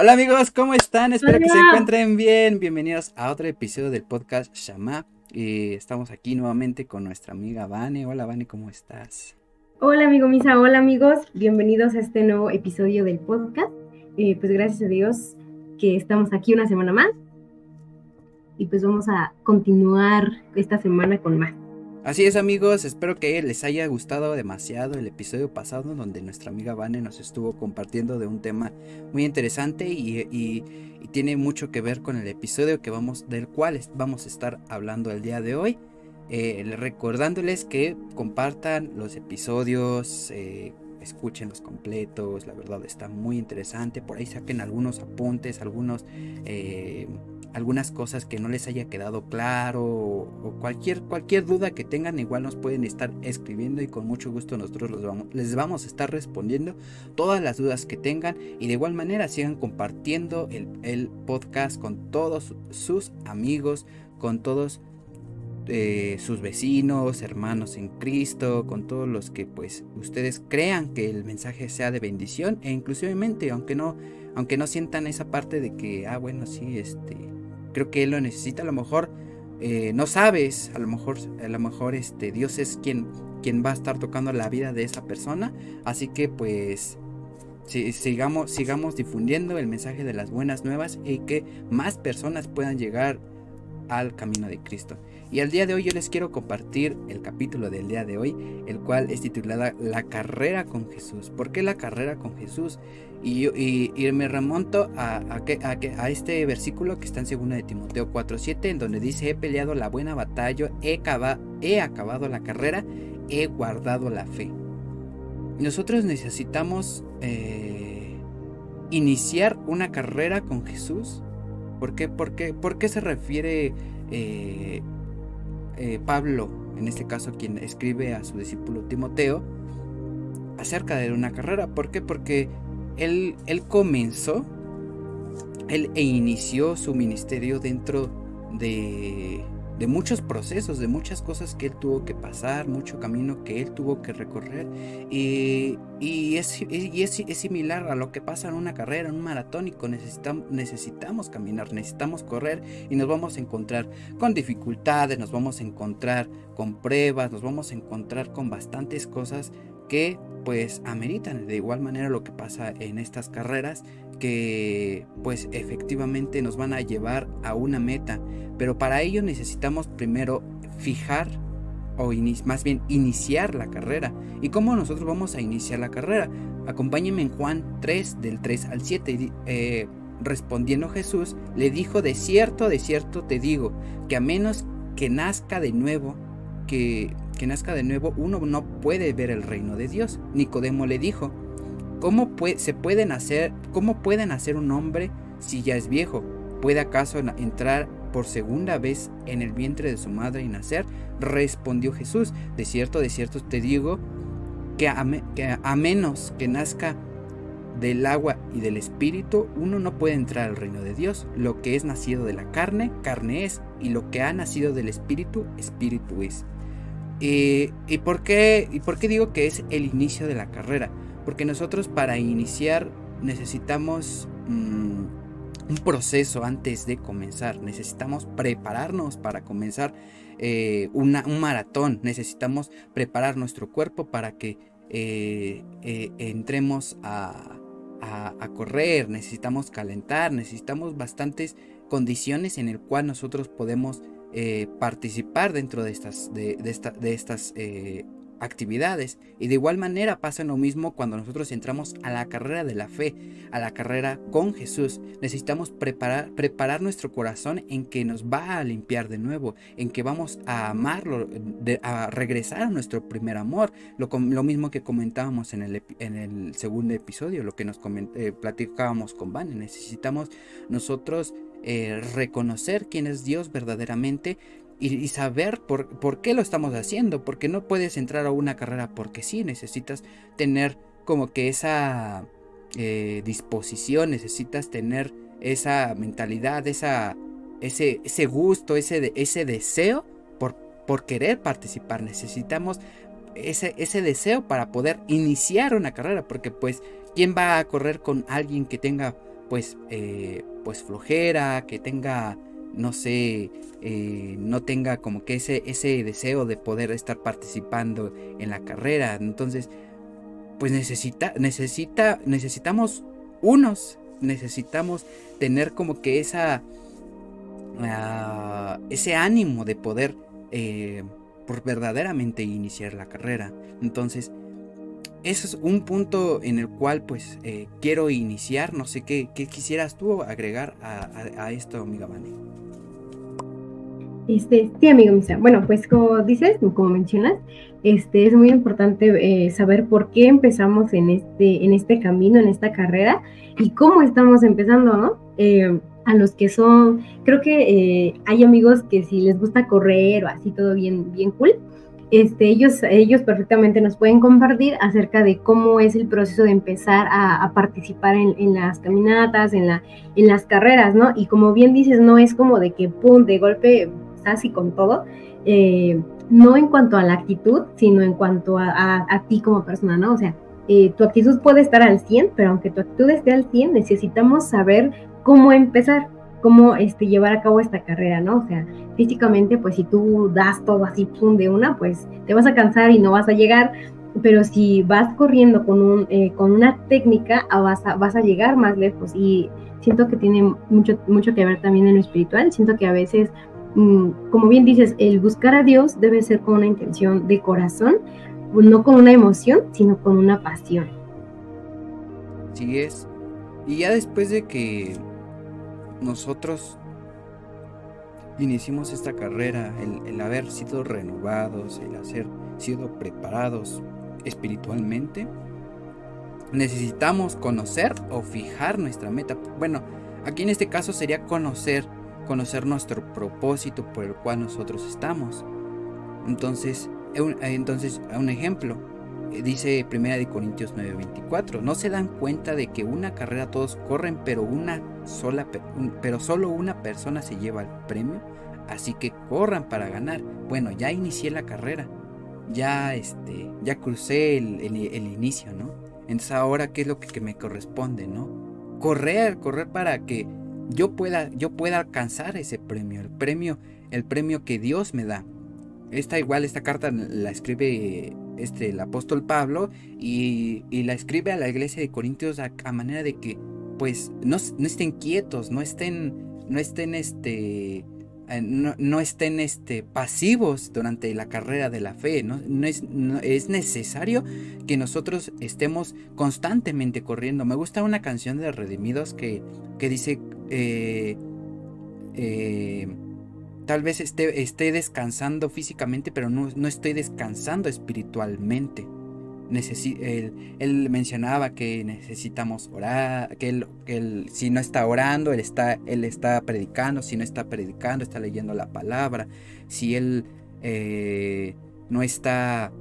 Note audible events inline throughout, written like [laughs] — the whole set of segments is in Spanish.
Hola amigos, ¿cómo están? Espero que se encuentren bien. Bienvenidos a otro episodio del podcast Shama. Y estamos aquí nuevamente con nuestra amiga Vane. Hola Vane, ¿cómo estás? Hola amigo Misa, hola amigos. Bienvenidos a este nuevo episodio del podcast. Eh, pues gracias a Dios que estamos aquí una semana más. Y pues vamos a continuar esta semana con más. Así es amigos, espero que les haya gustado demasiado el episodio pasado donde nuestra amiga Vane nos estuvo compartiendo de un tema muy interesante y, tiene mucho que ver con el episodio que vamos, del cual vamos a estar hablando el día de hoy. Eh, recordándoles que compartan los episodios, eh, escuchen los completos, la verdad está muy interesante, por ahí saquen algunos apuntes, algunos... Eh, algunas cosas que no les haya quedado claro o, cualquier, cualquier duda que tengan, igual nos pueden estar escribiendo y con mucho gusto nosotros los vamos, les vamos a estar respondiendo todas las dudas que tengan y de igual manera sigan compartiendo el, el podcast con todos sus amigos, con todos eh, sus vecinos, hermanos en Cristo, con todos los que pues ustedes crean que el mensaje sea de bendición e inclusivemente aunque no aunque no sientan esa parte de que ah bueno sí este creo que él lo necesita, a lo mejor eh, no sabes, a lo mejor, a lo mejor este, Dios es quien, quien va a estar tocando la vida de esa persona, así que pues sigamos, sigamos difundiendo el mensaje de las buenas nuevas y que más personas puedan llegar al camino de Cristo. Y al día de hoy yo les quiero compartir el capítulo del día de hoy, el cual es titulada La carrera con Jesús. ¿Por qué la carrera con Jesús? Y, y, me remonto a, a, a, este versículo que está en 2 de Timoteo 4.7, en donde dice, he peleado la buena batalla, he, he acabado la carrera, he guardado la fe. Nosotros necesitamos eh, iniciar una carrera con Jesús. ¿Por qué, por qué, por qué se refiere eh, eh, Pablo, en este caso quien escribe a su discípulo Timoteo, acerca de una carrera? ¿Por qué? Porque él, comenzó, él e inició su ministerio dentro de, de muchos procesos, de muchas cosas que él tuvo que pasar, mucho camino que él tuvo que recorrer. Y, y, es, y es, similar a lo que pasa en una carrera, en un maratónico. Necesitamos, necesitamos caminar, necesitamos correr y nos vamos a encontrar con dificultades, nos vamos a encontrar con pruebas, nos vamos a encontrar con bastantes cosas que pues ameritan de igual manera lo que pasa en estas carreras que pues efectivamente nos van a llevar a una meta. Pero para ello necesitamos primero fijar o más bien iniciar la carrera. Y cómo nosotros vamos a iniciar la carrera acompáñenme en Juan 3 del 3 al 7 eh, respondiendo Jesús le dijo de cierto de cierto te digo que a menos que nazca de nuevo que que nazca de nuevo, uno no puede ver el reino de Dios. Nicodemo le dijo, ¿cómo, puede, se puede nacer, ¿cómo puede nacer un hombre si ya es viejo? ¿Puede acaso entrar por segunda vez en el vientre de su madre y nacer? Respondió Jesús, de cierto, de cierto te digo, que a, que a menos que nazca del agua y del espíritu, uno no puede entrar al reino de Dios. Lo que es nacido de la carne, carne es, y lo que ha nacido del espíritu, espíritu es. ¿Y, por qué, ¿Y por qué digo que es el inicio de la carrera? Porque nosotros para iniciar necesitamos mm, un proceso antes de comenzar. Necesitamos prepararnos para comenzar eh, un maratón. Necesitamos preparar nuestro cuerpo para que eh, eh, entremos a, a, correr. Necesitamos calentar. Necesitamos bastantes condiciones en el cual nosotros podemos eh, participar dentro de estas, de, de estas eh, actividades. Y de igual manera pasa lo mismo cuando nosotros entramos a la carrera de la fe, a la carrera con Jesús. Necesitamos preparar, preparar nuestro corazón en que nos va a limpiar de nuevo, en que vamos a amarlo, a regresar a nuestro primer amor. Lo, lo mismo que comentábamos en el, en el segundo episodio, lo que nos eh, platicábamos con Van. Necesitamos nosotros eh, reconocer quién es Dios verdaderamente y, saber por, por, qué lo estamos haciendo, porque no puedes entrar a una carrera porque sí, necesitas tener como que esa eh, disposición, necesitas tener esa mentalidad, esa, ese, ese gusto, ese, ese deseo por, por querer participar, necesitamos ese, ese deseo para poder iniciar una carrera, porque pues, ¿quién va a correr con alguien que tenga pues, eh, pues flojera, que tenga, no sé, eh, no tenga como que ese, ese deseo de poder estar participando en la carrera. Entonces, pues necesita, necesita, necesitamos unos, necesitamos tener como que esa, ah, ese ánimo de poder eh, por verdaderamente iniciar la carrera. Entonces, eso es un punto en el cual pues eh, quiero iniciar. No sé qué, quisieras tú agregar a, esto, amiga Vani. Este, sí, amigo Misa. Bueno, pues como dices, como mencionas, este, es muy importante eh, saber por qué empezamos en este, en este camino, en esta carrera y cómo estamos empezando, ¿no? Eh, a los que son, creo que hay amigos que si les gusta correr o así todo bien, bien cool, este, ellos, ellos perfectamente nos pueden compartir acerca de cómo es el proceso de empezar a, participar en, las caminatas, en, la, en las carreras, ¿no? Y como bien dices, no es como de que, pum, de golpe, así con todo, eh, no en cuanto a la actitud, sino en cuanto a, ti como persona, ¿no? O sea, eh, tu actitud puede estar al 100, pero aunque tu actitud esté al 100, necesitamos saber cómo empezar cómo este, llevar a cabo esta carrera, ¿no? O sea, físicamente, pues si tú das todo así, pum, de una, pues te vas a cansar y no vas a llegar, pero si vas corriendo con, un, eh, con una técnica, ah, vas a, vas a llegar más lejos y siento que tiene mucho, mucho que ver también en lo espiritual, siento que a veces, mm, como bien dices, el buscar a Dios debe ser con una intención de corazón, no con una emoción, sino con una pasión. Sí es. Y ya después de que nosotros iniciamos esta carrera, el, haber sido renovados, el haber sido preparados espiritualmente, necesitamos conocer o fijar nuestra meta. Bueno, aquí en este caso sería conocer, conocer nuestro propósito por el cual nosotros estamos. Entonces, entonces, un ejemplo, dice Primera de Corintios 9:24, no se dan cuenta de que una carrera todos corren, pero una sola pero solo una persona se lleva el premio, así que corran para ganar. Bueno, ya inicié la carrera. Ya este, ya crucé el, inicio, ¿no? Entonces ahora qué es lo que, me corresponde, ¿no? Correr, correr para que yo pueda yo pueda alcanzar ese premio, el premio el premio que Dios me da. Esta igual, esta carta la escribe este, el apóstol Pablo y, la escribe a la iglesia de Corintios a, manera de que pues no, estén quietos, no estén, no estén este, eh, no, estén este, pasivos durante la carrera de la fe. ¿no? es, es, necesario que nosotros estemos constantemente corriendo. Me gusta una canción de Redimidos que, que dice, eh, eh, tal vez esté, esté descansando físicamente, pero no, no estoy descansando espiritualmente. él, mencionaba que necesitamos orar, que él, si no está orando, él está, él está predicando, si no está predicando, está leyendo la palabra, si él eh, no está,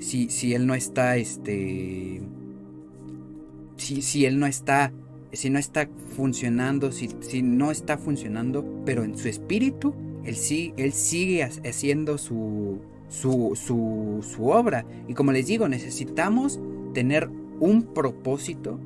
si, si él no está, este, si, si él no está si no está funcionando, si, si, no está funcionando, pero en su espíritu, él, sí, él sigue haciendo su, su, su, obra. Y como les digo, necesitamos tener un propósito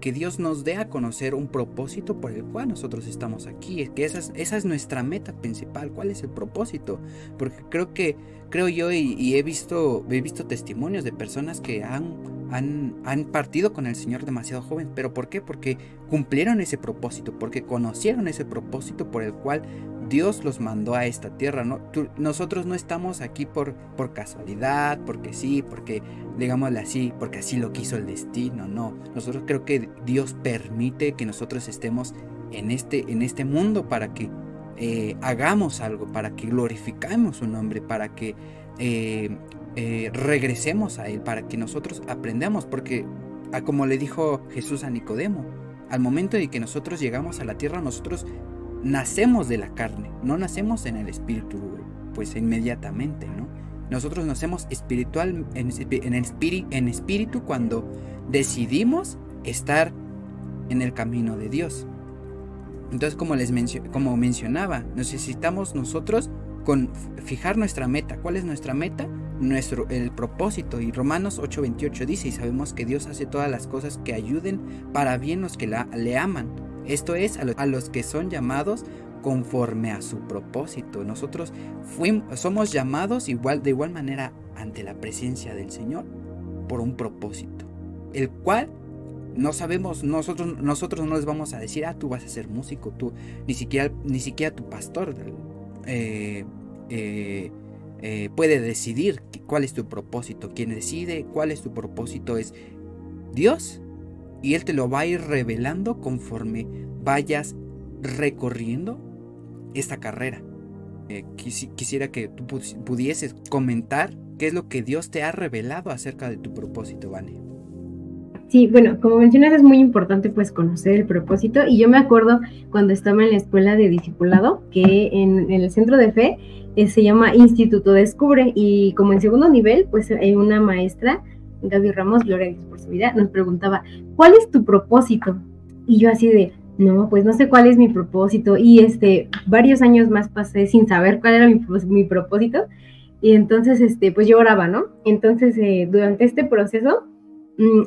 que Dios nos dé a conocer un propósito por el cual nosotros estamos aquí. Es que esa es, nuestra meta principal. ¿Cuál es el propósito? Porque creo que, creo yo, y, he visto, he visto testimonios de personas que han, han, partido con el Señor demasiado joven. ¿Pero por qué? Porque cumplieron ese propósito, porque conocieron ese propósito por el cual Dios los mandó a esta tierra. ¿no? nosotros no estamos aquí por, por casualidad, porque sí, porque, digámosle así, porque así lo quiso el destino. No, nosotros creo que Dios permite que nosotros estemos en este, en este mundo para que eh, hagamos algo, para que glorificamos su nombre, para que eh, eh, regresemos a Él, para que nosotros aprendamos, porque ah, como le dijo Jesús a Nicodemo, al momento de que nosotros llegamos a la tierra, nosotros nacemos de la carne, no nacemos en el espíritu, pues inmediatamente, ¿no? Nosotros nacemos espiritual, en, en, espíritu cuando decidimos estar en el camino de Dios. Entonces, como les como mencionaba, necesitamos nosotros con fijar nuestra meta. ¿Cuál es nuestra meta? Nuestro el propósito y Romanos 8:28 dice y sabemos que Dios hace todas las cosas que ayuden para bien los que le aman. Esto es a, los que son llamados conforme a su propósito. Nosotros fuimos, somos llamados igual de igual manera ante la presencia del Señor por un propósito, el cual no sabemos, nosotros, nosotros no les vamos a decir, ah, tú vas a ser músico, tú, ni siquiera, ni siquiera tu pastor eh, eh, eh, puede decidir cuál es tu propósito. Quien decide cuál es tu propósito es Dios. Y Él te lo va a ir revelando conforme vayas recorriendo esta carrera. quisiera que tú pudieses comentar qué es lo que Dios te ha revelado acerca de tu propósito, Vane. Sí, bueno, como mencionas es muy importante pues conocer el propósito y yo me acuerdo cuando estaba en la escuela de discipulado que en, el centro de fe eh, se llama Instituto Descubre y como en segundo nivel pues hay una maestra, Gaby Ramos, gloria por su vida, nos preguntaba, ¿cuál es tu propósito? Y yo así de, no, pues no sé cuál es mi propósito y este, varios años más pasé sin saber cuál era mi, propósito y entonces este, pues yo oraba, ¿no? Entonces eh, durante este proceso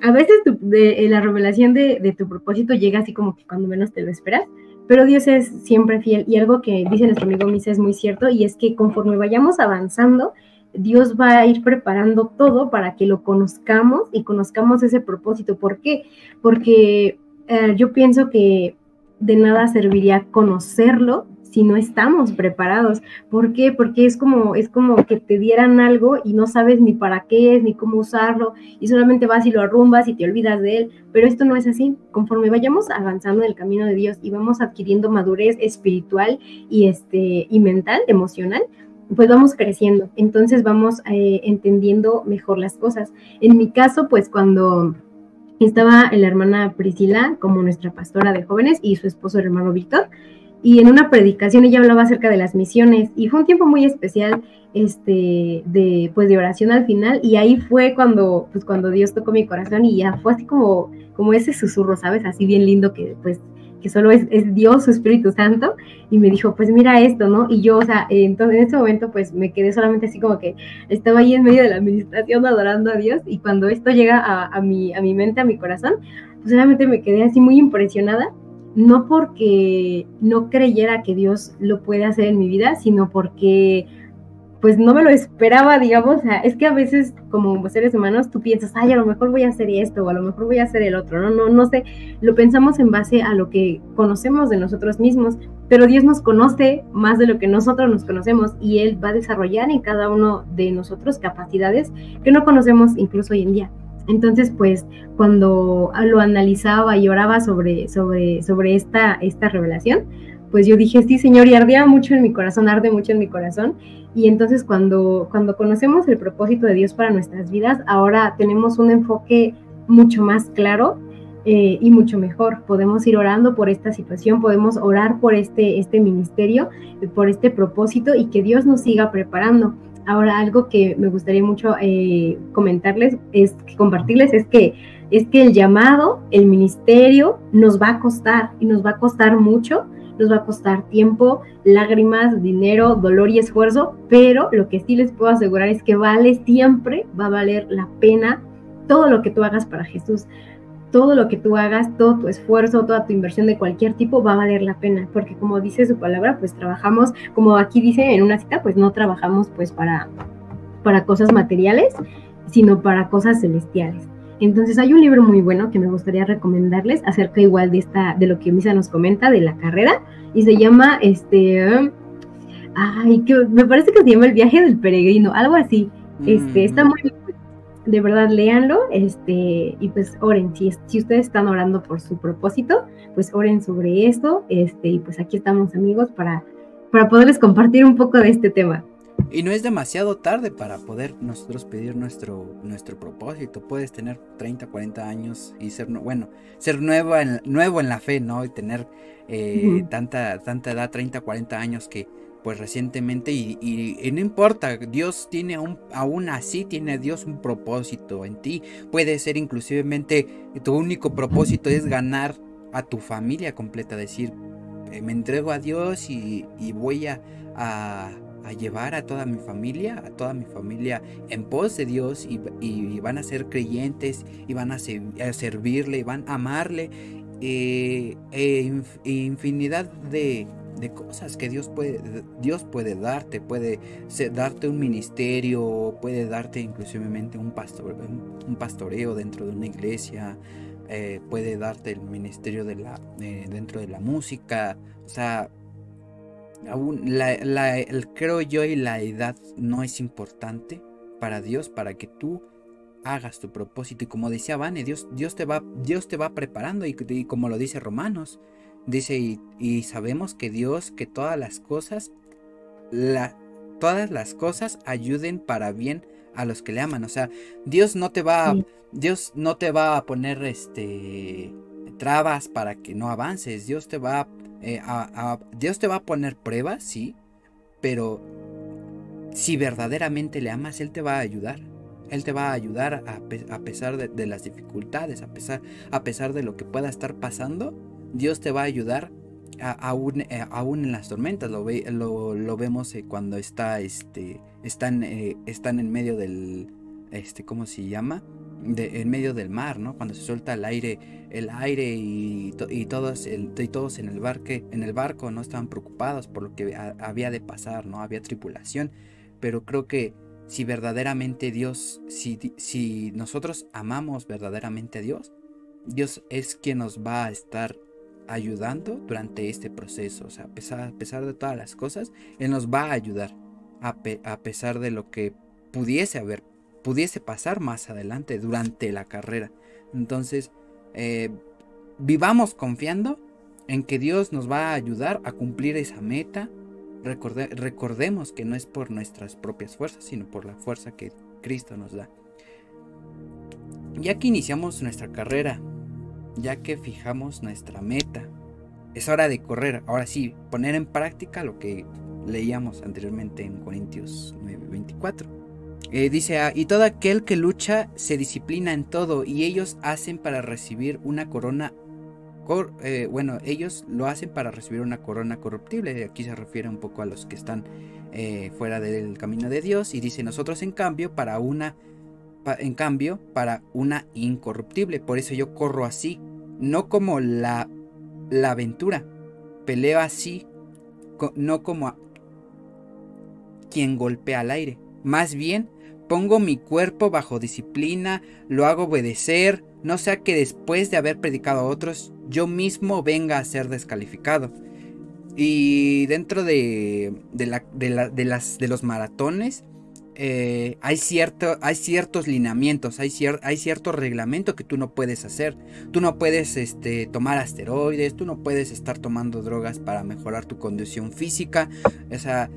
a veces de, la revelación de, tu propósito llega así como que cuando menos te lo esperas, pero Dios es siempre fiel y algo que dice nuestro amigo Misa es muy cierto y es que conforme vayamos avanzando, Dios va a ir preparando todo para que lo conozcamos y conozcamos ese propósito. ¿Por qué? Porque eh, yo pienso que de nada serviría conocerlo si no estamos preparados. ¿Por qué? Porque es como, es como que te dieran algo y no sabes ni para qué es, ni cómo usarlo, y solamente vas y lo arrumbas y te olvidas de él. Pero esto no es así. Conforme vayamos avanzando en el camino de Dios y vamos adquiriendo madurez espiritual y, este, y mental, emocional, pues vamos creciendo. Entonces vamos eh, entendiendo mejor las cosas. En mi caso, pues cuando estaba la hermana Priscila como nuestra pastora de jóvenes y su esposo el hermano Víctor, y en una predicación ella hablaba acerca de las misiones y fue un tiempo muy especial este de pues de oración al final y ahí fue cuando pues cuando Dios tocó mi corazón y ya fue así como como ese susurro sabes así bien lindo que pues que solo es, Dios su Espíritu Santo y me dijo pues mira esto no y yo o sea entonces en ese momento pues me quedé solamente así como que estaba ahí en medio de la administración adorando a Dios y cuando esto llega a, a mi a mi mente a mi corazón pues solamente me quedé así muy impresionada no porque no creyera que Dios lo puede hacer en mi vida, sino porque pues no me lo esperaba, digamos, es que a veces como seres humanos tú piensas, ay, a lo mejor voy a hacer esto o a lo mejor voy a hacer el otro, no, no, no sé, lo pensamos en base a lo que conocemos de nosotros mismos, pero Dios nos conoce más de lo que nosotros nos conocemos y Él va a desarrollar en cada uno de nosotros capacidades que no conocemos incluso hoy en día. Entonces, pues, cuando lo analizaba y oraba sobre, sobre, sobre esta, esta revelación, pues yo dije, sí, Señor, y ardía mucho en mi corazón, arde mucho en mi corazón. Y entonces cuando, cuando conocemos el propósito de Dios para nuestras vidas, ahora tenemos un enfoque mucho más claro eh, y mucho mejor. Podemos ir orando por esta situación, podemos orar por este, este ministerio, por este propósito y que Dios nos siga preparando. Ahora, algo que me gustaría mucho eh, comentarles, es compartirles, es que, es que el llamado, el ministerio, nos va a costar y nos va a costar mucho, nos va a costar tiempo, lágrimas, dinero, dolor y esfuerzo, pero lo que sí les puedo asegurar es que vale siempre, va a valer la pena todo lo que tú hagas para Jesús todo lo que tú hagas, todo tu esfuerzo, toda tu inversión de cualquier tipo va a valer la pena, porque como dice su palabra, pues trabajamos, como aquí dice en una cita, pues no trabajamos pues para, para cosas materiales, sino para cosas celestiales. Entonces hay un libro muy bueno que me gustaría recomendarles acerca igual de esta, de lo que Misa nos comenta de la carrera, y se llama este, ay, que me parece que se llama El viaje del peregrino, algo así. Este, está mm. muy de verdad léanlo, este, y pues oren, si, si ustedes están orando por su propósito, pues oren sobre esto, este, y pues aquí estamos amigos para, para poderles compartir un poco de este tema. Y no es demasiado tarde para poder nosotros pedir nuestro, nuestro propósito. Puedes tener 30, 40 años y ser, bueno, ser nuevo en, nuevo en la fe, ¿no? Y tener eh, tanta, tanta edad, 30, 40 años que pues recientemente y, no importa, Dios tiene un, aún así tiene Dios un propósito en ti. Puede ser inclusivemente tu único propósito es ganar a tu familia completa, decir, eh, me entrego a Dios y, voy a, llevar a toda mi familia, a toda mi familia en pos de Dios y, van a ser creyentes y van a, servirle y van a amarle. Eh, e infinidad de, cosas que Dios puede, Dios puede darte, puede darte un ministerio, puede darte inclusivemente un, pastor, un pastoreo dentro de una iglesia, eh, puede darte el ministerio de la, dentro de la música, o sea, aún la, el, creo yo y la edad no es importante para Dios, para que tú hagas tu propósito. Y como decía Vane, Dios, Dios, te, va, Dios te va preparando y, como lo dice Romanos, dice y, sabemos que Dios, que todas las cosas, la, todas las cosas ayuden para bien a los que le aman. O sea, Dios no te va, Dios no te va a poner este trabas para que no avances. Dios te va eh, a, Dios te va a poner pruebas, sí, pero si verdaderamente le amas, Él te va a ayudar. Él te va a ayudar a, pesar de, las dificultades, a pesar, a pesar de lo que pueda estar pasando. Dios te va a ayudar aún, eh, aún en las tormentas. Lo, lo, vemos eh, cuando está, este, están, están en medio del, este, ¿cómo se llama? en medio del mar, ¿no? Cuando se suelta el aire, el aire y, todos, y todos en el, barque, en el barco no estaban preocupados por lo que había de pasar, ¿no? Había tripulación, pero creo que si verdaderamente Dios, si, si nosotros amamos verdaderamente a Dios, Dios es quien nos va a estar ayudando durante este proceso. O sea, a pesar, de todas las cosas, Él nos va a ayudar. A, a pesar de lo que pudiese haber pudiese pasar más adelante durante la carrera. Entonces, eh, vivamos confiando en que Dios nos va a ayudar a cumplir esa meta. recordemos que no es por nuestras propias fuerzas, sino por la fuerza que Cristo nos da. Ya que iniciamos nuestra carrera, ya que fijamos nuestra meta, es hora de correr. Ahora sí, poner en práctica lo que leíamos anteriormente en Corintios 9:24 eh, dice, ah, y todo aquel que lucha se disciplina en todo y ellos hacen para recibir una corona, eh, bueno, ellos lo hacen para recibir una corona corruptible. Aquí se refiere un poco a los que están eh, fuera del camino de Dios y dice, nosotros en cambio para una, en cambio para una incorruptible. Por eso yo corro así, no como la, la aventura, peleo así, no como quien golpea al aire más bien, pongo mi cuerpo bajo disciplina, lo hago obedecer, no sea que después de haber predicado a otros, yo mismo venga a ser descalificado. Y dentro de, de, las, de los maratones, eh, hay, cierto, hay ciertos lineamientos, hay, hay cierto reglamento que tú no puedes hacer. Tú no puedes este, tomar asteroides, tú no puedes estar tomando drogas para mejorar tu condición física. O sea,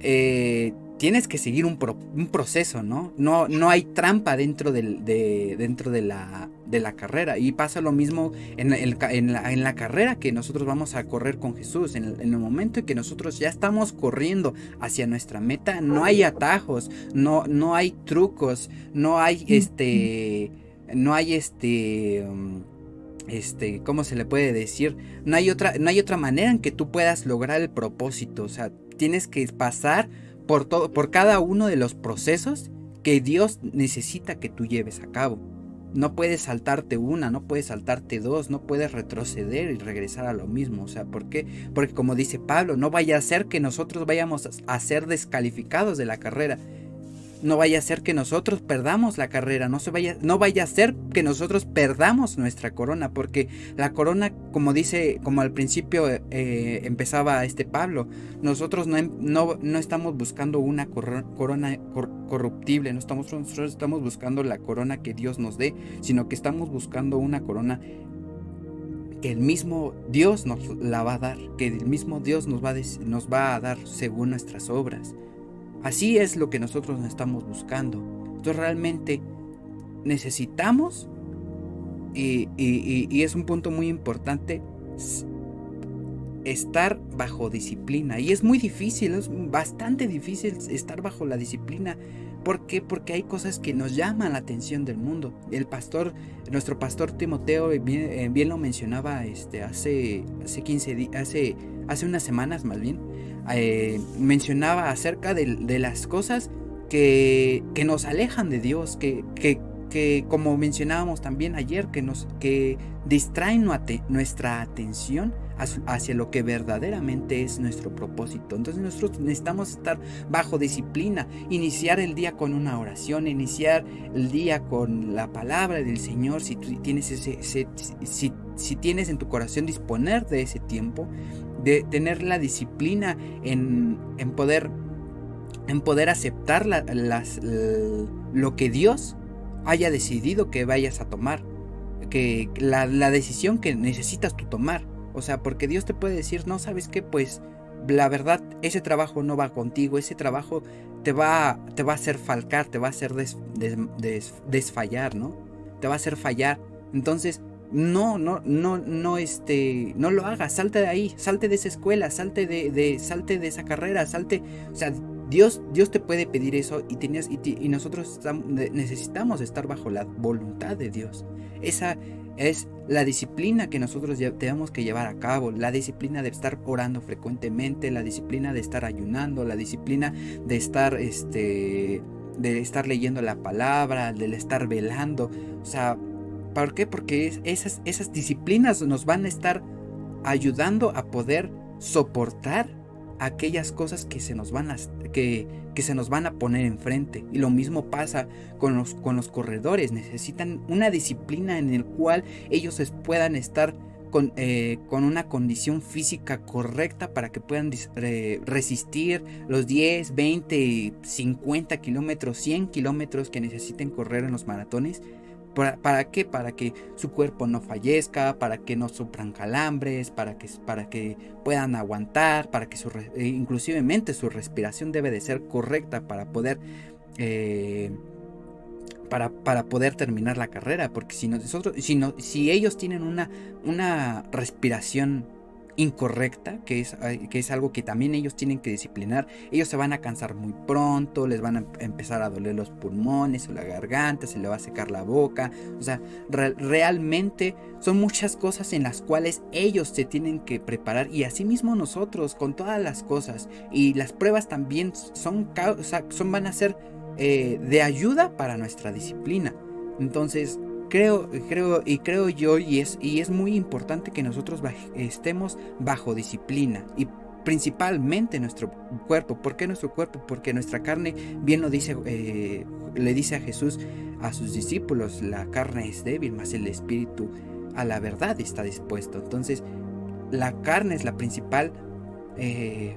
eh, tienes que seguir un, proceso, ¿no? ¿no? No hay trampa dentro, de, dentro de, la, de la carrera. Y pasa lo mismo en, en, la, carrera que nosotros vamos a correr con Jesús. En el, momento en que nosotros ya estamos corriendo hacia nuestra meta, no hay atajos, no, no hay trucos, no hay este... No hay este... Um, este, ¿cómo se le puede decir? No hay otra, no hay otra manera en que tú puedas lograr el propósito. O sea, tienes que pasar por, todo, por cada uno de los procesos que Dios necesita que tú lleves a cabo. No puedes saltarte una, no puedes saltarte dos, no puedes retroceder y regresar a lo mismo. O sea, ¿por qué? Porque como dice Pablo, no vaya a ser que nosotros vayamos a ser descalificados de la carrera. No vaya a ser que nosotros perdamos la carrera, no, se vaya, no vaya a ser que nosotros perdamos nuestra corona, porque la corona, como dice, como al principio eh, empezaba este Pablo, nosotros no, no, no estamos buscando una corona corruptible, no estamos, nosotros estamos buscando la corona que Dios nos dé, sino que estamos buscando una corona que el mismo Dios nos la va a dar, que el mismo Dios nos va nos va a dar según nuestras obras. Así es lo que nosotros estamos buscando. Entonces realmente necesitamos, y, es un punto muy importante, estar bajo disciplina. Y es muy difícil, es bastante difícil estar bajo la disciplina ¿Por qué? Porque hay cosas que nos llaman la atención del mundo. El pastor, nuestro pastor Timoteo bien, eh, lo mencionaba este, hace, hace 15 días, hace, hace unas semanas más bien, eh, mencionaba acerca de, las cosas que, nos alejan de Dios, que, que, como mencionábamos también ayer, que nos que distraen nuestra atención hacia lo que verdaderamente es nuestro propósito. Entonces nosotros necesitamos estar bajo disciplina, iniciar el día con una oración, iniciar el día con la palabra del Señor, si tienes ese, si tienes en tu corazón disponer de ese tiempo, de tener la disciplina en, en poder en poder aceptar las, lo que Dios haya decidido que vayas a tomar, que la, la decisión que necesitas tú tomar. O sea, porque Dios te puede decir, no, ¿sabes qué? Pues la verdad, ese trabajo no va contigo, ese trabajo te va, te va a hacer falcar, te va a hacer desfallar, ¿no? Te va a hacer fallar. Entonces, no, no, no, no, este, no lo hagas, salte de ahí, salte de esa escuela, salte de, de salte de esa carrera, salte, o sea, Dios, Dios te puede pedir eso y, tenías, y, y nosotros necesitamos estar bajo la voluntad de Dios. Esa, es la disciplina que nosotros tenemos que llevar a cabo, la disciplina de estar orando frecuentemente, la disciplina de estar ayunando, la disciplina de estar este de estar leyendo la palabra, del estar velando, o sea, ¿por qué? Porque esas, disciplinas nos van a estar ayudando a poder soportar aquellas cosas que se nos van a, que se nos van a poner enfrente. Y lo mismo pasa con los, con los corredores. Necesitan una disciplina en el cual ellos puedan estar con, eh, con, una condición física correcta para que puedan resistir los 10, 20, 50 kilómetros, 100 kilómetros que necesiten correr en los maratones ¿Para, qué? Para que su cuerpo no fallezca, para que no sufran calambres, para que, para que puedan aguantar, para que su, eh, inclusivemente su respiración debe de ser correcta para poder, eh, para, para, poder terminar la carrera. Porque si, nosotros, si, si ellos tienen una, una respiración incorrecta, que es, que es algo que también ellos tienen que disciplinar. Ellos se van a cansar muy pronto, les van a empezar a doler los pulmones o la garganta, se le va a secar la boca. O sea, realmente son muchas cosas en las cuales ellos se tienen que preparar y asimismo nosotros con todas las cosas. Y las pruebas también son, son van a ser eh, de ayuda para nuestra disciplina. Entonces, creo, creo y creo yo y es, y es muy importante que nosotros estemos bajo disciplina y principalmente nuestro cuerpo. ¿Por qué nuestro cuerpo? Porque nuestra carne, bien lo dice, eh, le dice a Jesús a sus discípulos, la carne es débil, más el espíritu a la verdad está dispuesto. Entonces, la carne es la principal eh,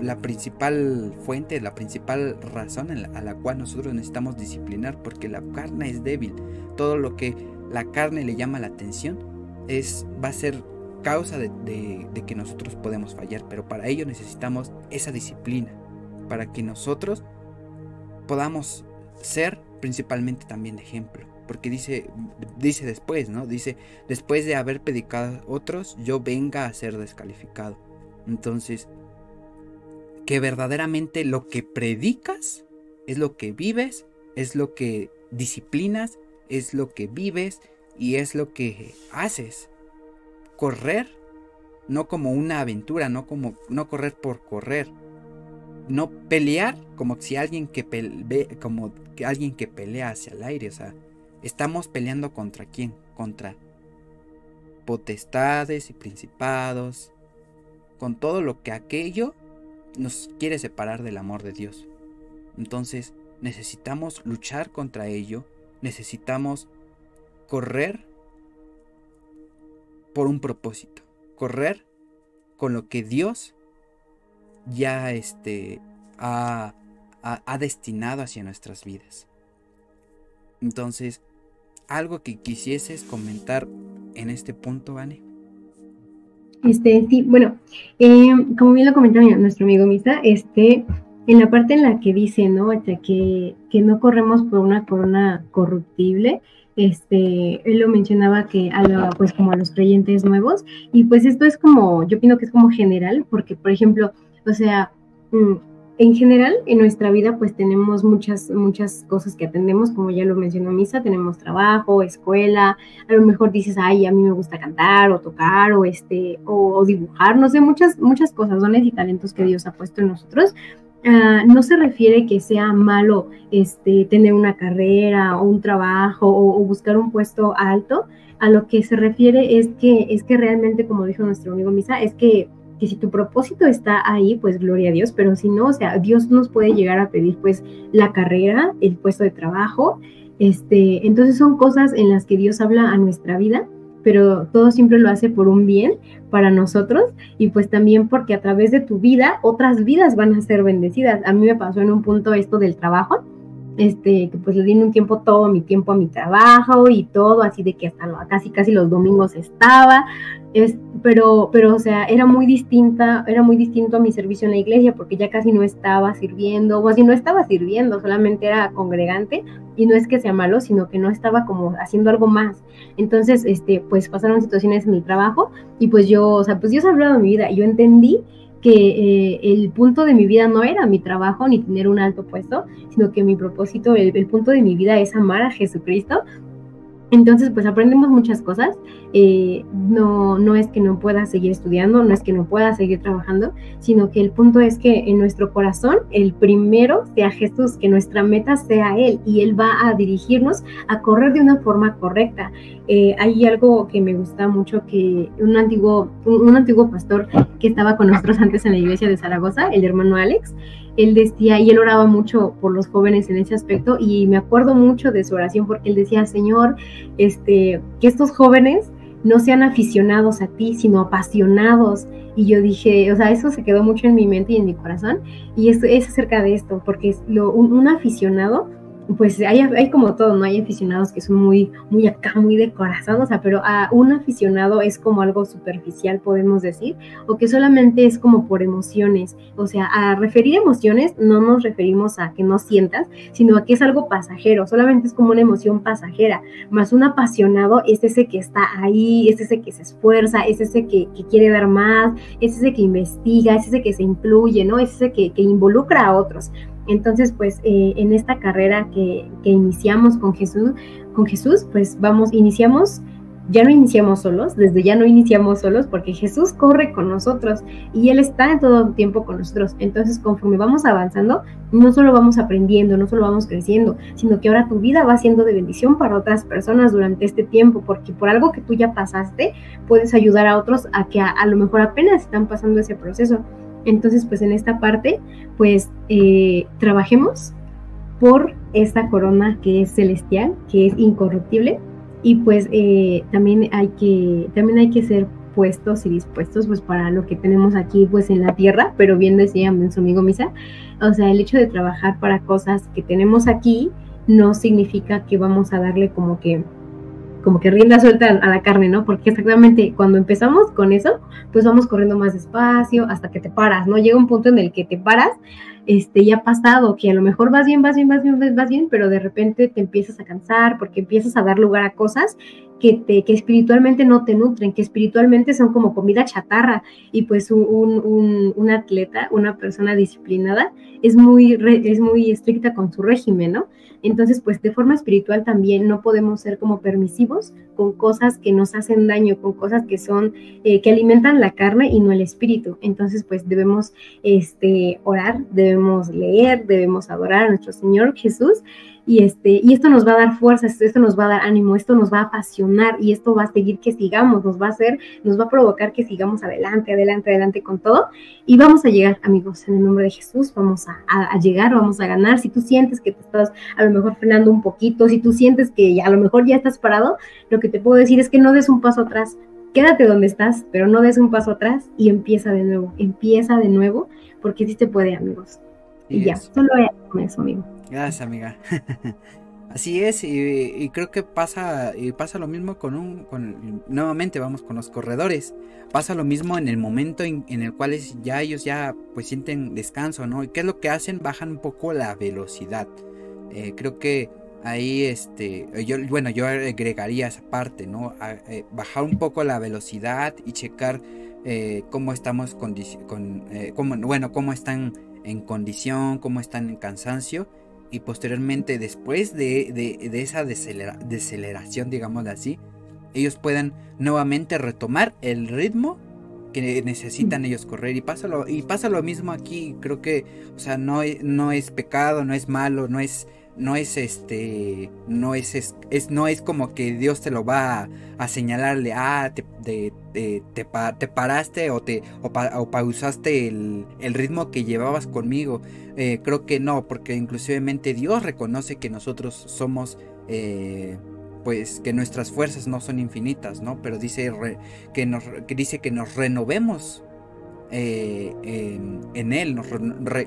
la principal fuente, la principal razón a la cual nosotros necesitamos disciplinar, porque la carne es débil. Todo lo que la carne le llama la atención es, va a ser causa de, que nosotros podemos fallar, pero para ello necesitamos esa disciplina, para que nosotros podamos ser principalmente también ejemplo. Porque dice, dice después, ¿no? Dice, después de haber predicado a otros, yo venga a ser descalificado. Entonces, que verdaderamente lo que predicas es lo que vives, es lo que disciplinas, es lo que vives y es lo que haces. Correr no como una aventura, no como no correr por correr. No pelear como si alguien que como que alguien que pelea hacia el aire, o sea, estamos peleando contra quién? Contra potestades y principados, con todo lo que aquello nos quiere separar del amor de Dios. Entonces necesitamos luchar contra ello, necesitamos correr por un propósito, correr con lo que Dios ya este, ha, ha destinado hacia nuestras vidas. Entonces, algo que quisieses comentar en este punto, Vane. Este, sí, bueno, eh, como bien lo comentaba nuestro amigo Misa, este, en la parte en la que dice, ¿no? que, que no corremos por una corona corruptible, este, él lo mencionaba que a pues como a los creyentes nuevos, y pues esto es como, yo opino que es como general, porque por ejemplo, o sea, mm, en general, en nuestra vida, pues tenemos muchas, muchas cosas que atendemos, como ya lo mencionó Misa, tenemos trabajo, escuela, a lo mejor dices, ay, a mí me gusta cantar o tocar o este, o, dibujar, no sé, muchas, muchas cosas, dones y talentos que Dios ha puesto en nosotros. Uh, no se refiere que sea malo este, tener una carrera o un trabajo o, o, buscar un puesto alto. A lo que se refiere es que, es que realmente, como dijo nuestro amigo Misa, es que que si tu propósito está ahí, pues gloria a Dios, pero si no, o sea, Dios nos puede llegar a pedir pues la carrera, el puesto de trabajo, este, entonces son cosas en las que Dios habla a nuestra vida, pero todo siempre lo hace por un bien para nosotros y pues también porque a través de tu vida otras vidas van a ser bendecidas. A mí me pasó en un punto esto del trabajo, este, que pues le di un tiempo todo mi tiempo a mi trabajo y todo, así de que hasta casi casi los domingos estaba, es, pero, pero, o sea, era muy distinta, era muy distinto a mi servicio en la iglesia porque ya casi no estaba sirviendo, o así no estaba sirviendo, solamente era congregante y no es que sea malo, sino que no estaba como haciendo algo más. Entonces, este, pues pasaron situaciones en mi trabajo y pues yo, o sea, pues Dios ha hablado de mi vida y yo entendí que eh, el punto de mi vida no era mi trabajo ni tener un alto puesto, sino que mi propósito, el punto de mi vida es amar a Jesucristo entonces, pues aprendemos muchas cosas. Eh, no, no es que no pueda seguir estudiando, no es que no pueda seguir trabajando, sino que el punto es que en nuestro corazón el primero sea Jesús, que nuestra meta sea Él y Él va a dirigirnos a correr de una forma correcta. Eh, hay algo que me gusta mucho que un antiguo, un antiguo pastor que estaba con nosotros antes en la iglesia de Zaragoza, el hermano Alex, él decía, y él oraba mucho por los jóvenes en ese aspecto, y me acuerdo mucho de su oración porque él decía, Señor, este, que estos jóvenes no sean aficionados a ti, sino apasionados. Y yo dije, o sea, eso se quedó mucho en mi mente y en mi corazón, y es, es acerca de esto, porque es un aficionado pues hay, hay, como todo, ¿no? Hay aficionados que son muy, muy acá, muy de corazón, o sea, pero a un aficionado es como algo superficial, podemos decir, o que solamente es como por emociones. O sea, a referir emociones no nos referimos a que no sientas, sino a que es algo pasajero, solamente es como una emoción pasajera. Más un apasionado es ese que está ahí, es ese que se esfuerza, es ese que, quiere dar más, es ese que investiga, es ese que se incluye, ¿no? Es ese que, que involucra a otros. Entonces, pues eh, en esta carrera que, iniciamos con Jesús, con Jesús, pues vamos, iniciamos, ya no iniciamos solos, desde ya no iniciamos solos, porque Jesús corre con nosotros y Él está en todo tiempo con nosotros. Entonces, conforme vamos avanzando, no solo vamos aprendiendo, no solo vamos creciendo, sino que ahora tu vida va siendo de bendición para otras personas durante este tiempo, porque por algo que tú ya pasaste, puedes ayudar a otros a que a lo mejor apenas están pasando ese proceso. Entonces, pues en esta parte, pues eh, trabajemos por esta corona que es celestial, que es incorruptible, y pues eh, también hay que también hay que ser puestos y dispuestos pues para lo que tenemos aquí pues en la tierra, pero bien decía su amigo Misa, o sea, el hecho de trabajar para cosas que tenemos aquí no significa que vamos a darle como que como que rienda suelta a la carne, ¿no? Porque exactamente cuando empezamos con eso, pues vamos corriendo más despacio hasta que te paras, ¿no? Llega un punto en el que te paras, este, ya ha pasado, que a lo mejor vas bien, vas bien, vas bien, vas bien, pero de repente te empiezas a cansar porque empiezas a dar lugar a cosas que, te, que espiritualmente no te nutren, que espiritualmente son como comida chatarra y pues un, un, atleta, una persona disciplinada, es muy, es muy estricta con su régimen, ¿no? Entonces, pues de forma espiritual también no podemos ser como permisivos con cosas que nos hacen daño, con cosas que son, eh, que alimentan la carne y no el espíritu. Entonces, pues debemos este, orar, debemos leer, debemos adorar a nuestro Señor Jesús y, este, y esto nos va a dar fuerza, esto nos va a dar ánimo, esto nos va a apasionar y esto va a seguir que sigamos, nos va a hacer, nos va a provocar que sigamos adelante, adelante, adelante con todo y vamos a llegar, amigos, en el nombre de Jesús, vamos a, a, llegar, vamos a ganar. Si tú sientes que te estás a lo mejor frenando un poquito, si tú sientes que a lo mejor ya estás parado, lo que te puedo decir es que no des un paso atrás, quédate donde estás, pero no des un paso atrás y empieza de nuevo, empieza de nuevo, porque sí te puede, amigos. Y, ya, solo eso, amigo. Gracias, amiga. [laughs] Así es, y, creo que pasa, y pasa lo mismo con un, con, nuevamente vamos con los corredores. Pasa lo mismo en el momento en, el cual ya ellos ya pues sienten descanso, ¿no? ¿Y qué es lo que hacen? Bajan un poco la velocidad. Eh, creo que ahí, este, yo, bueno, yo agregaría esa parte, ¿no? Eh, bajar un poco la velocidad y checar eh, cómo estamos con, con bueno, cómo están en condición, cómo están en cansancio y posteriormente después de, esa deceleración, digamos así, ellos puedan nuevamente retomar el ritmo que necesitan ellos correr. Y pasa lo, y pasa lo mismo aquí. Creo que, o sea, no, no es pecado, no es malo, no es no es este, no es, es, no es como que Dios te lo va a, señalarle, ah, te, te, paraste o, te, o, pausaste el, ritmo que llevabas conmigo. Eh, creo que no, porque inclusivemente Dios reconoce que nosotros somos, eh, pues, que nuestras fuerzas no son infinitas, ¿no? Pero dice, que, nos, que dice que nos renovemos eh, en, Él,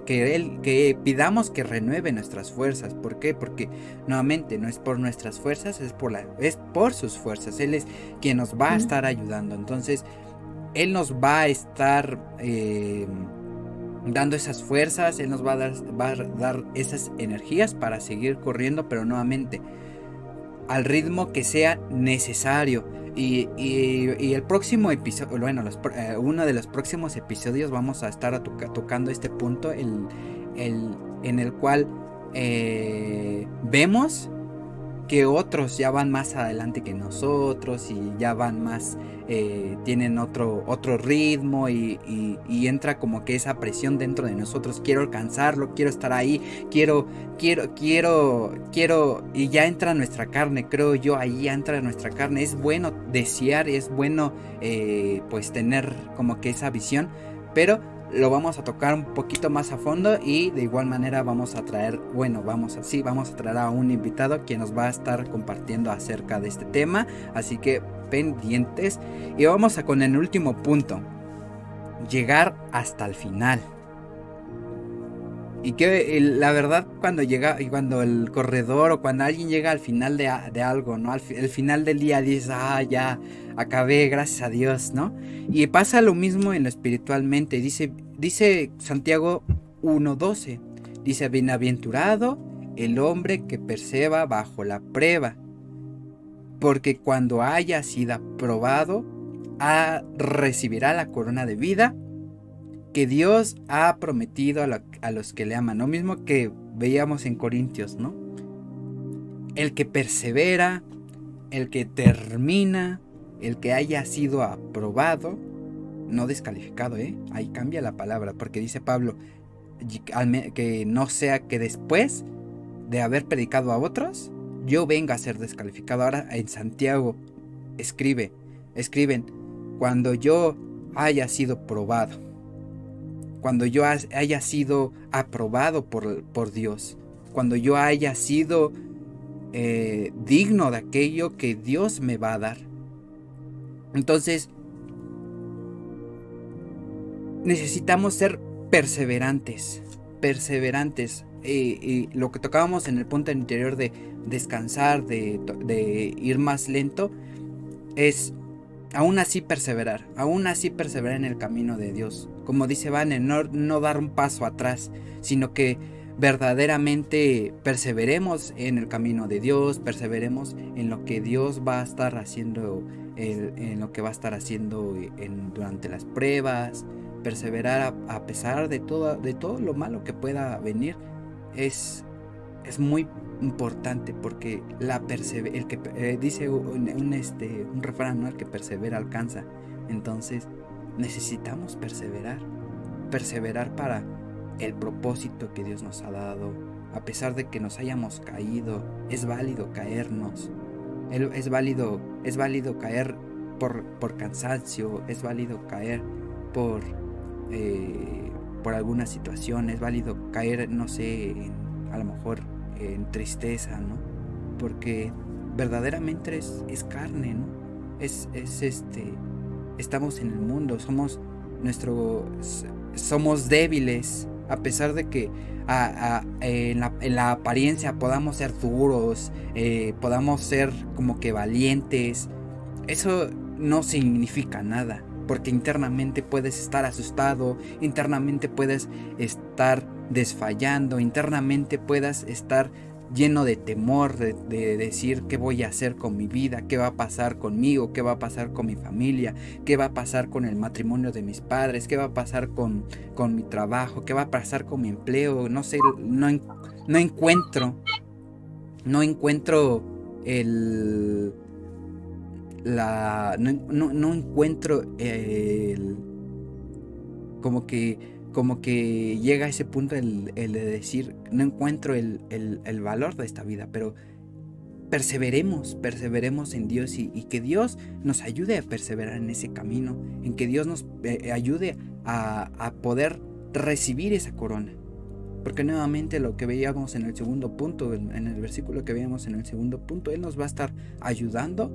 que Él, que pidamos que renueve nuestras fuerzas. ¿Por qué? Porque nuevamente no es por nuestras fuerzas, es por, la, es por sus fuerzas. Él es quien nos va a estar ayudando. Entonces, Él nos va a estar eh, dando esas fuerzas, Él nos va a, dar, va a dar esas energías para seguir corriendo, pero nuevamente al ritmo que sea necesario. Y, el próximo episodio, bueno, eh, uno de los próximos episodios vamos a estar tocando este punto el, en el cual eh, vemos que otros ya van más adelante que nosotros y ya van más, eh, tienen otro, otro ritmo y, entra como que esa presión dentro de nosotros. Quiero alcanzarlo, quiero estar ahí, quiero, quiero, quiero, quiero, y ya entra nuestra carne, creo yo, ahí entra nuestra carne. Es bueno desear, es bueno eh, pues tener como que esa visión, pero lo vamos a tocar un poquito más a fondo y de igual manera vamos a traer, bueno, vamos así, vamos a traer a un invitado quien nos va a estar compartiendo acerca de este tema, así que pendientes y vamos a con el último punto, llegar hasta el final. Y que la verdad cuando llega, cuando el corredor o cuando alguien llega al final de, algo, ¿no? Al el final del día dices, ah, ya, acabé, gracias a Dios, ¿no? Y pasa lo mismo en lo espiritualmente. Dice, dice Santiago 1.12. Dice, bienaventurado el hombre que perseva bajo la prueba, porque cuando haya sido aprobado, recibirá la corona de vida que Dios ha prometido a, los que le aman. Lo mismo que veíamos en Corintios, ¿no? El que persevera, el que termina, el que haya sido aprobado, no descalificado, ¿eh? Ahí cambia la palabra, porque dice Pablo que no sea que después de haber predicado a otros, yo venga a ser descalificado. Ahora en Santiago escribe, escriben, cuando yo haya sido probado cuando yo haya sido aprobado por, por Dios, cuando yo haya sido eh, digno de aquello que Dios me va a dar. Entonces, necesitamos ser perseverantes, perseverantes. y lo que tocábamos en el punto interior de descansar, de, ir más lento, es aún así perseverar, aún así perseverar en el camino de Dios. Como dice Vane, no, no dar un paso atrás, sino que verdaderamente perseveremos en el camino de Dios, perseveremos en lo que Dios va a estar haciendo, en lo que va a estar haciendo durante las pruebas, perseverar a, pesar de todo, de todo lo malo que pueda venir, es, es muy importante porque la el que eh, dice un, este, un refrán, ¿no? el que persevera alcanza. Entonces necesitamos perseverar, perseverar para el propósito que Dios nos ha dado. A pesar de que nos hayamos caído, es válido caernos. Es válido, es válido caer por, por cansancio, es válido caer por, eh, por alguna situación, es válido caer, no sé, a lo mejor en tristeza, ¿no? Porque verdaderamente es, es carne, ¿no? Es, es, este, estamos en el mundo, somos nuestro, somos débiles, a pesar de que en, la, apariencia podamos ser duros, eh, podamos ser como que valientes, eso no significa nada, porque internamente puedes estar asustado, internamente puedes estar desfallando, internamente puedas estar lleno de temor, de, decir qué voy a hacer con mi vida, qué va a pasar conmigo, qué va a pasar con mi familia, qué va a pasar con el matrimonio de mis padres, qué va a pasar con, con mi trabajo, qué va a pasar con mi empleo, no sé, no, no encuentro, no encuentro el... La, no, encuentro el... como que como que llega a ese punto el, de decir, no encuentro el, valor de esta vida, pero perseveremos, perseveremos en Dios y, que Dios nos ayude a perseverar en ese camino, en que Dios nos eh, ayude a, poder recibir esa corona. Porque nuevamente lo que veíamos en el segundo punto, en, el versículo que veíamos en el segundo punto, Él nos va a estar ayudando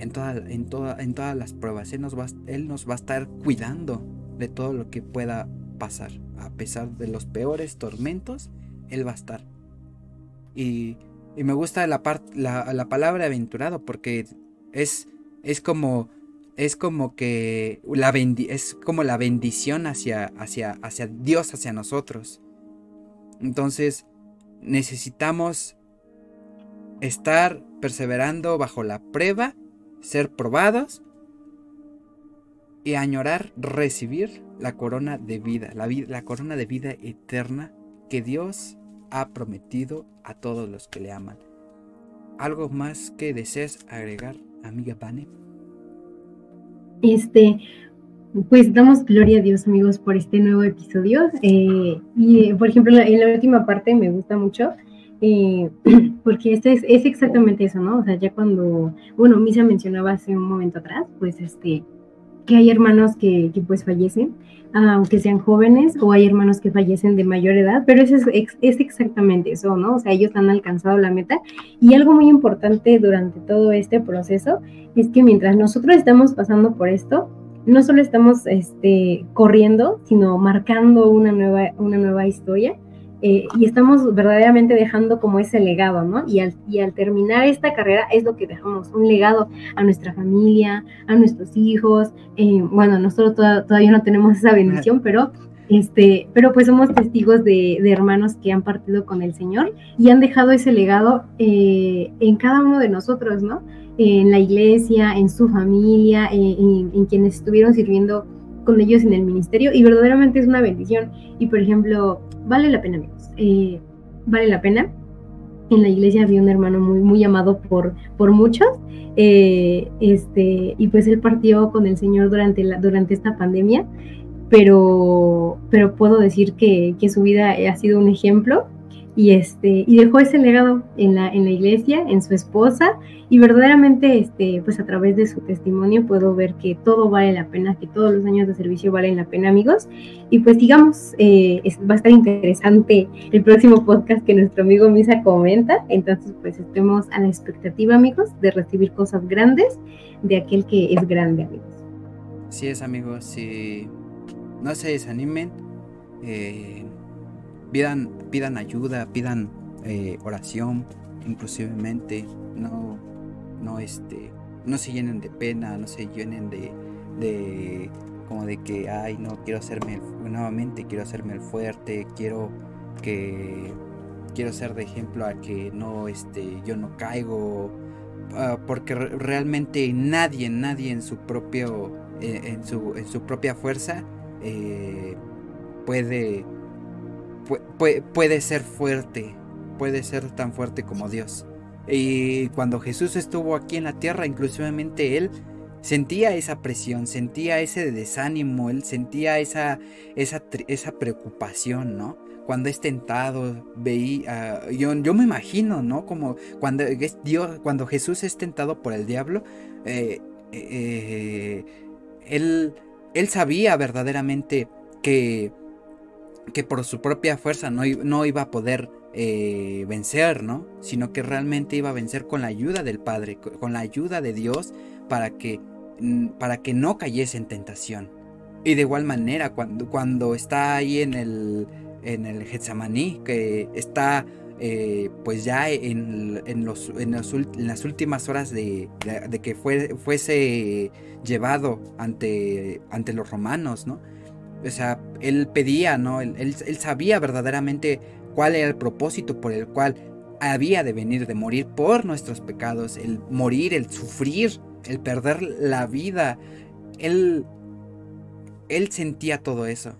en, toda, en, toda, en todas las pruebas. Él nos, va, Él nos va a estar cuidando de todo lo que pueda pasar. A pesar de los peores tormentos, Él va a estar. Y, y me gusta la, la, la, palabra aventurado porque es, es como es como que la es como la bendición hacia, hacia, hacia Dios, hacia nosotros. Entonces necesitamos estar perseverando bajo la prueba, ser probados y añorar recibir la corona de vida, la, la corona de vida eterna que Dios ha prometido a todos los que le aman. ¿Algo más que desees agregar, amiga Pane? Este, pues damos gloria a Dios, amigos, por este nuevo episodio. Eh, y, por ejemplo, en la última parte me gusta mucho, eh, [clears throat] porque este es, es, exactamente eso, ¿no? O sea, ya cuando, bueno, Misa mencionaba hace un momento atrás, pues este, que hay hermanos que, pues fallecen, aunque sean jóvenes, o hay hermanos que fallecen de mayor edad, pero es, es, exactamente eso, ¿no? O sea, ellos han alcanzado la meta. Y algo muy importante durante todo este proceso es que mientras nosotros estamos pasando por esto, no solo estamos este, corriendo, sino marcando una nueva, una nueva historia eh, y estamos verdaderamente dejando como ese legado, ¿no? Y al, y al terminar esta carrera es lo que dejamos, un legado a nuestra familia, a nuestros hijos. Eh, bueno, nosotros todavía no tenemos esa bendición, pero, este, pero pues somos testigos de, hermanos que han partido con el Señor y han dejado ese legado eh, en cada uno de nosotros, ¿no? En la iglesia, en su familia, en, en quienes estuvieron sirviendo con ellos en el ministerio y verdaderamente es una bendición. Y por ejemplo, vale la pena, amigos. Eh, vale la pena. En la iglesia había un hermano muy, muy amado por, por muchos. Eh, este, y pues él partió con el Señor durante, la, durante esta pandemia. Pero, pero puedo decir que, que su vida ha sido un ejemplo y este y dejó ese legado en la en la iglesia en su esposa y verdaderamente este pues a través de su testimonio puedo ver que todo vale la pena que todos los años de servicio valen la pena amigos. Y pues digamos eh, va a estar interesante el próximo podcast que nuestro amigo Misa comenta. Entonces pues estemos a la expectativa amigos de recibir cosas grandes de aquel que es grande amigos. Sí es amigos no se desanimen eh, pidan ayuda, pidan eh, oración, inclusivemente, no, no, este, no se llenen de pena, no se llenen de, de como de que, ay, no, quiero hacerme, nuevamente quiero hacerme el fuerte, quiero que, quiero ser de ejemplo a que no, este, yo no caigo, ah, porque realmente nadie, nadie en su propio, eh, en, su, en su propia fuerza eh, puede puede, ser fuerte, puede ser tan fuerte como Dios. Y cuando Jesús estuvo aquí en la tierra, inclusivamente él sentía esa presión, sentía ese desánimo, él sentía esa, esa, esa preocupación, ¿no? Cuando es tentado, veía, yo, yo me imagino, ¿no? Como cuando, Dios, cuando Jesús es tentado por el diablo, eh, eh, él, él sabía verdaderamente que que por su propia fuerza no, no iba a poder eh, vencer, ¿no? Sino que realmente iba a vencer con la ayuda del Padre, con la ayuda de Dios para que, mm, para que no cayese en tentación. Y de igual manera, cuando, cuando está ahí en el, en el Getsemaní, que está eh, pues ya en, en, los, en, las últimas horas de, que fue, fuese llevado ante, ante los romanos, ¿no? O sea, él pedía, ¿no? Él, él, sabía verdaderamente cuál era el propósito por el cual había de venir, de morir por nuestros pecados, el morir, el sufrir, el perder la vida. Él, él sentía todo eso.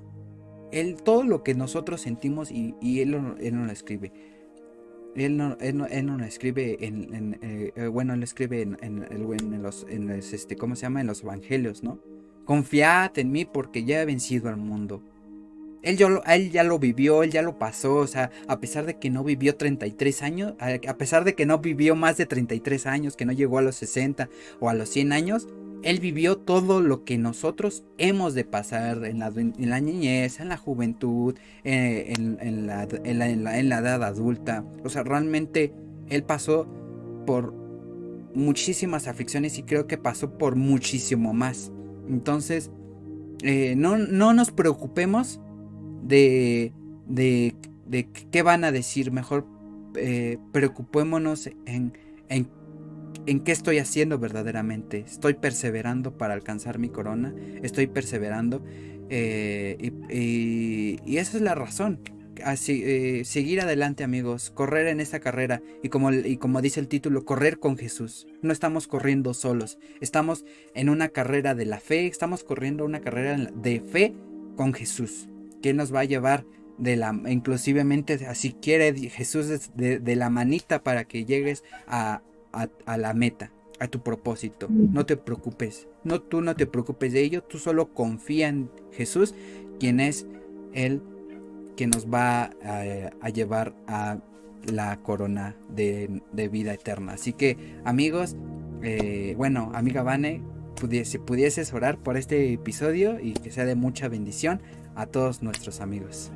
Él, todo lo que nosotros sentimos y, él, él no lo escribe. Él no, él no, él no lo escribe en, eh, eh, bueno, él lo escribe en, en, los, en este, ¿cómo se llama? En los evangelios, ¿no? Confiad en mí porque ya he vencido al mundo. Él, él ya lo vivió, él ya lo pasó, o sea, a pesar de que no vivió 33 años, a pesar de que no vivió más de 33 años, que no llegó a los 60 o a los 100 años, él vivió todo lo que nosotros hemos de pasar en la, niñez, en la juventud, eh, en, la, edad adulta. O sea, realmente él pasó por muchísimas aflicciones y creo que pasó por muchísimo más. Entonces, eh, no, no nos preocupemos de, de, de qué van a decir, mejor eh, preocupémonos en, en, en, qué estoy haciendo verdaderamente. Estoy perseverando para alcanzar mi corona, estoy perseverando eh, y, y, esa es la razón. Así, eh, seguir adelante amigos, correr en esta carrera y como, y como dice el título, correr con Jesús. No estamos corriendo solos, estamos en una carrera de la fe, estamos corriendo una carrera de fe con Jesús que nos va a llevar de la, inclusivemente, así quiere Jesús de, la manita para que llegues a, la meta, a tu propósito. No te preocupes, no tú no te preocupes de ello, tú solo confía en Jesús, quien es el que nos va a, llevar a la corona de, vida eterna. Así que amigos, eh, bueno, amiga Vane, si pudieses orar por este episodio y que sea de mucha bendición, a todos nuestros amigos.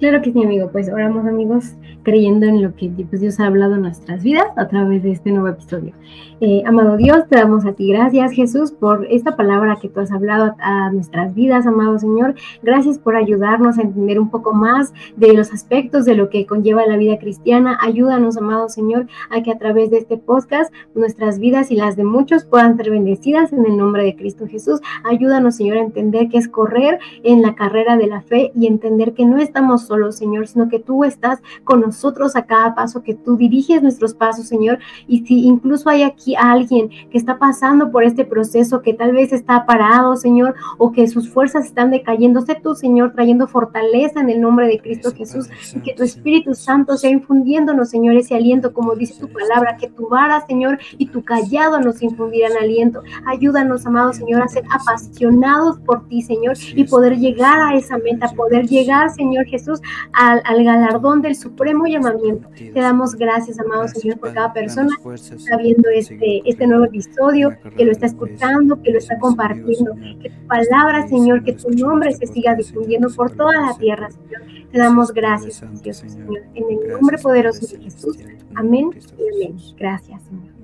Claro que sí, amigo. Pues oramos, amigos, creyendo en lo que pues, Dios ha hablado en nuestras vidas a través de este nuevo episodio. Eh, amado Dios, te damos a ti gracias, Jesús, por esta palabra que tú has hablado a, nuestras vidas, amado Señor. Gracias por ayudarnos a entender un poco más de los aspectos de lo que conlleva la vida cristiana. Ayúdanos, amado Señor, a que a través de este podcast nuestras vidas y las de muchos puedan ser bendecidas en el nombre de Cristo Jesús. Ayúdanos, Señor, a entender que es correr en la carrera de la fe y entender que no estamos solo, Señor, sino que tú estás con nosotros a cada paso, que tú diriges nuestros pasos, Señor. Y si incluso hay aquí alguien que está pasando por este proceso, que tal vez está parado, Señor, o que sus fuerzas están decayendo, sé tú, Señor, trayendo fortaleza en el nombre de Cristo Jesús, y que tu Espíritu Santo sea infundiéndonos, Señor, ese aliento, como dice tu palabra, que tu vara, Señor, y tu callado nos infundirán aliento. Ayúdanos, amado Señor, a ser apasionados por ti, Señor, y poder llegar a esa meta, poder llegar, Señor Jesús, al, galardón del supremo llamamiento. Te damos gracias, amado Señor, por cada persona que está viendo este, este nuevo episodio, que lo está escuchando, que lo está compartiendo. Que tu palabra, Señor, que tu nombre se siga difundiendo por toda la tierra, Señor. Te damos gracias, Dios, Señor. En el nombre poderoso de Jesús. Amén y amén. Gracias, Señor.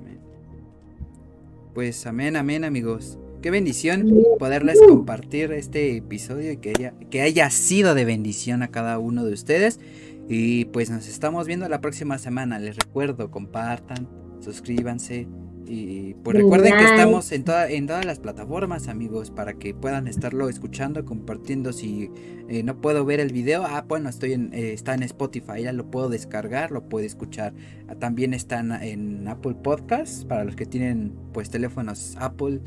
Pues amén, amén, amigos. Qué bendición poderles compartir este episodio y que haya, que haya sido de bendición a cada uno de ustedes. Y pues nos estamos viendo la próxima semana. Les recuerdo, compartan, suscríbanse. Y pues recuerden que estamos en, toda, en todas las plataformas, amigos, para que puedan estarlo escuchando, compartiendo. Si eh, no puedo ver el video, ah, bueno, estoy en, eh, está en Spotify, ya lo puedo descargar, lo puedo escuchar. También están en Apple Podcasts, para los que tienen pues teléfonos Apple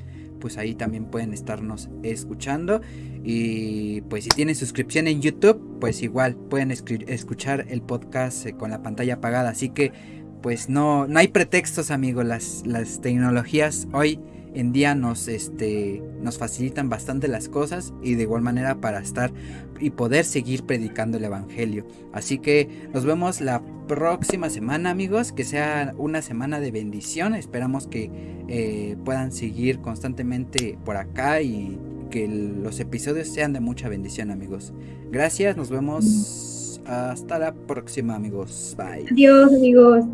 pues ahí también pueden estarnos escuchando. Y pues si tienen suscripción en YouTube, pues igual pueden escuchar el podcast eh, con la pantalla apagada. Así que pues no, no hay pretextos amigos, las, las tecnologías hoy en día nos, este, nos facilitan bastante las cosas y de igual manera para estar y poder seguir predicando el Evangelio. Así que nos vemos la próxima semana amigos, que sea una semana de bendición. Esperamos que eh, puedan seguir constantemente por acá y que los episodios sean de mucha bendición amigos. Gracias, nos vemos hasta la próxima amigos. Bye. Adiós amigos.